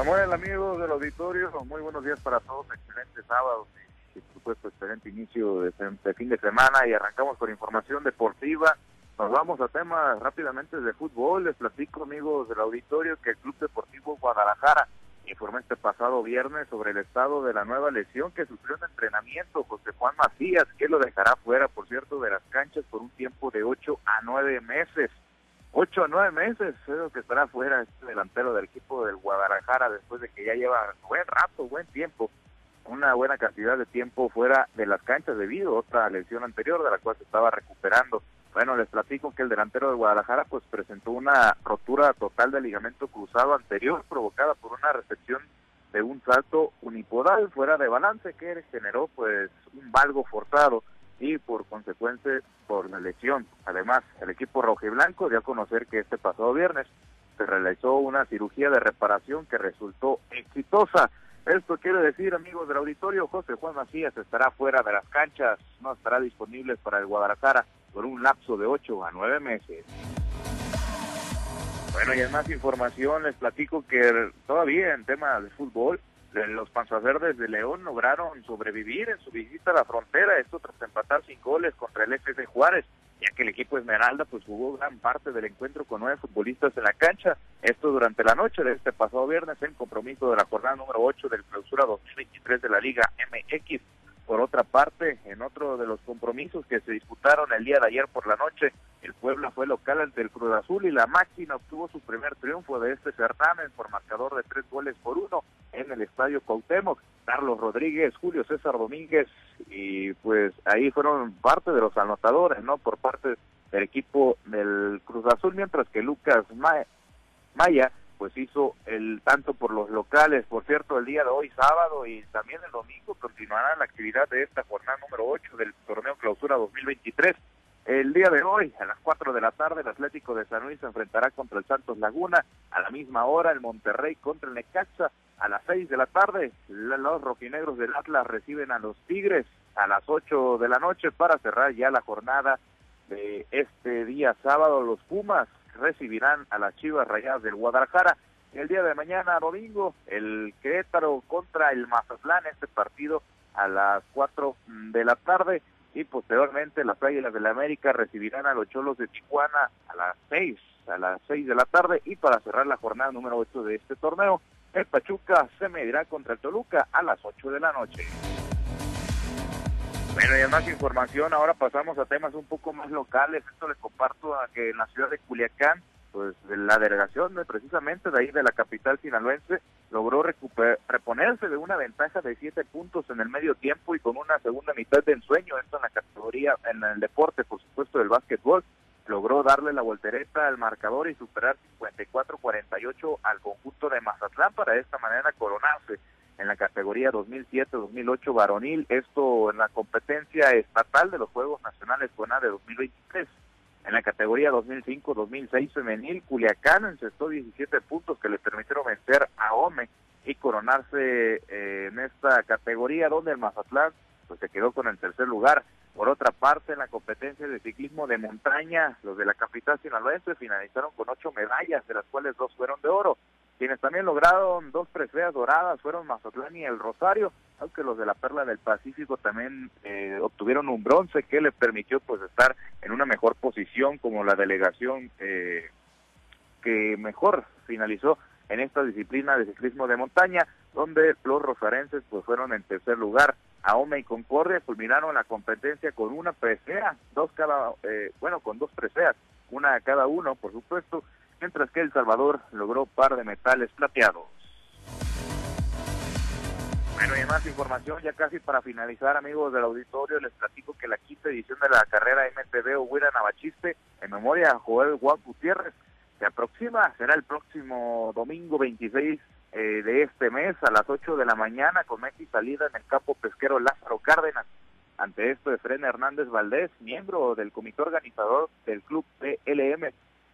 Samuel, amigos del auditorio, muy buenos días para todos, excelente sábado y, por supuesto excelente inicio de, fin de semana y arrancamos con información deportiva. Nos vamos a temas rápidamente de fútbol. Les platico, amigos del auditorio, que el Club Deportivo Guadalajara informó este pasado viernes sobre el estado de la nueva lesión que sufrió en entrenamiento José Juan Macías, que lo dejará fuera, por cierto, de las canchas por un tiempo de 8 a 9 meses. 8 a 9 meses es lo que estará fuera este delantero del Guadalajara después de que ya lleva buen rato, buen tiempo, una buena cantidad de tiempo fuera de las canchas debido a otra lesión anterior de la cual se estaba recuperando. Bueno, les platico que el delantero de Guadalajara pues presentó una rotura total del ligamento cruzado anterior provocada por una recepción de un salto unipodal fuera de balance que generó pues un valgo forzado y por consecuencia por la lesión. Además, el equipo rojiblanco dio a conocer que este pasado viernes se realizó una cirugía de reparación que resultó exitosa. Esto quiere decir, amigos del auditorio, José Juan Macías estará fuera de las canchas, no estará disponible para el Guadalajara por un lapso de 8 a 9 meses. Bueno, y en más información les platico que todavía en tema de fútbol, los Panzas Verdes de León lograron sobrevivir en su visita a la frontera, esto tras empatar sin goles contra el FC Juárez, ya que el equipo Esmeralda pues jugó gran parte del encuentro con nueve futbolistas en la cancha, esto durante la noche de este pasado viernes en compromiso de la jornada número 8 del clausura 2023 de la Liga MX. Por otra parte, en otro de los compromisos que se disputaron el día de ayer por la noche, el Puebla fue local ante el Cruz Azul y la máquina obtuvo su primer triunfo de este certamen por marcador de tres goles por uno en el Estadio Cuauhtémoc. Carlos Rodríguez, Julio César Domínguez y pues ahí fueron parte de los anotadores, ¿no? Por parte del equipo del Cruz Azul, mientras que Lucas Maya pues hizo el tanto por los locales. Por cierto, el día de hoy, sábado y también el domingo, continuará la actividad de esta jornada número 8 del torneo Clausura 2023. El día de hoy, a las 4 de la tarde, el Atlético de San Luis se enfrentará contra el Santos Laguna. A la misma hora, el Monterrey contra el Necaxa. A las 6 de la tarde, los rojinegros del Atlas reciben a los Tigres. A las 8 de la noche, para cerrar ya la jornada de este día sábado, los Pumas recibirán a las Chivas Rayadas del Guadalajara. El día de mañana, domingo, el Querétaro contra el Mazatlán, este partido a las 4 de la tarde. Y posteriormente las Águilas de la América recibirán a los Cholos de Tijuana a las 6, a las 6 de la tarde. Y para cerrar la jornada número 8 de este torneo, el Pachuca se medirá contra el Toluca a las 8 de la noche. Bueno, y más información, ahora pasamos a temas un poco más locales. Esto les comparto a que en la ciudad de Culiacán, pues la delegación precisamente de ahí de la capital sinaloense logró reponerse de una ventaja de siete puntos en el medio tiempo y con una segunda mitad de ensueño, esto en la categoría, en el deporte, por supuesto, del básquetbol, logró darle la voltereta al marcador y superar 54-48 al conjunto de Mazatlán para de esta manera coronarse en la categoría 2007-2008 varonil, esto en la competencia estatal de los Juegos Nacionales CONA de 2023. En la categoría 2005-2006 femenil, Culiacán encestó 17 puntos que le permitieron vencer a OME y coronarse eh, en esta categoría donde el Mazatlán pues se quedó con el tercer lugar. Por otra parte, en la competencia de ciclismo de montaña, los de la capital sinaloense finalizaron con ocho medallas, de las cuales dos fueron de oro. Quienes también lograron dos preseas doradas fueron Mazatlán y el Rosario, aunque los de la Perla del Pacífico también eh, obtuvieron un bronce que les permitió pues estar en una mejor posición como la delegación eh, que mejor finalizó en esta disciplina de ciclismo de montaña, donde los rosarenses pues fueron en tercer lugar. Aome y Concordia culminaron la competencia con una presea, dos cada, eh, bueno, con dos preseas, una cada uno, por supuesto, mientras que El Salvador logró par de metales plateados. Bueno, y más información, ya casi para finalizar, amigos del auditorio, les platico que la quinta edición de la carrera MTV Huira Navachiste, en memoria a Joel Juan Gutiérrez, se aproxima, será el próximo domingo 26 eh, de este mes a las 8 de la mañana con y salida en el campo pesquero Lázaro Cárdenas. Ante esto, Efren Hernández Valdés, miembro del comité organizador del club PLM,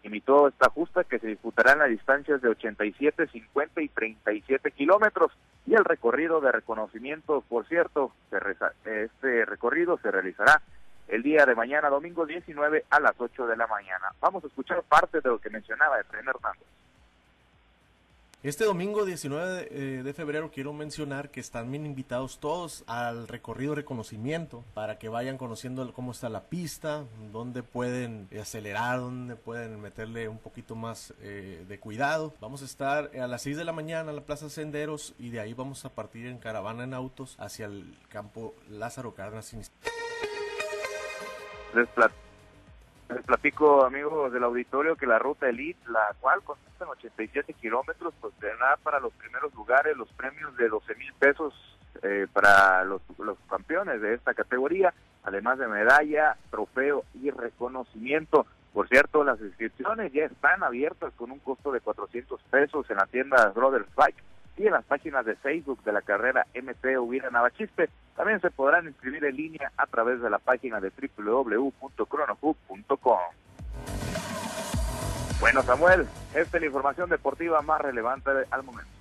Imitó esta justa que se disputará en las distancias de 87, 50 y 37 kilómetros y el recorrido de reconocimiento, por cierto, este recorrido se realizará el día de mañana, domingo 19 a las 8 de la mañana. Vamos a escuchar parte de lo que mencionaba Efraín Hernández. Este domingo 19 eh, de, febrero quiero mencionar que están bien invitados todos al recorrido reconocimiento para que vayan conociendo cómo está la pista, dónde pueden acelerar, dónde pueden meterle un poquito más eh, de cuidado. Vamos a estar a las 6 de la mañana en la Plaza Senderos y de ahí vamos a partir en caravana en autos hacia el campo Lázaro Cárdenas. Les, les platico, amigos del auditorio, que la ruta Elite, la cual consiste en 87 kilómetros, pues tendrá para los primeros lugares los premios de 12 mil pesos eh, para los, los campeones de esta categoría, además de medalla, trofeo y reconocimiento. Por cierto, las inscripciones ya están abiertas con un costo de 400 pesos en la tienda Brothers Bike y en las páginas de Facebook de la carrera MT Huira Navachispe. También se podrán inscribir en línea a través de la página de www.cronohub.com. Bueno, Samuel, esta es la información deportiva más relevante al momento.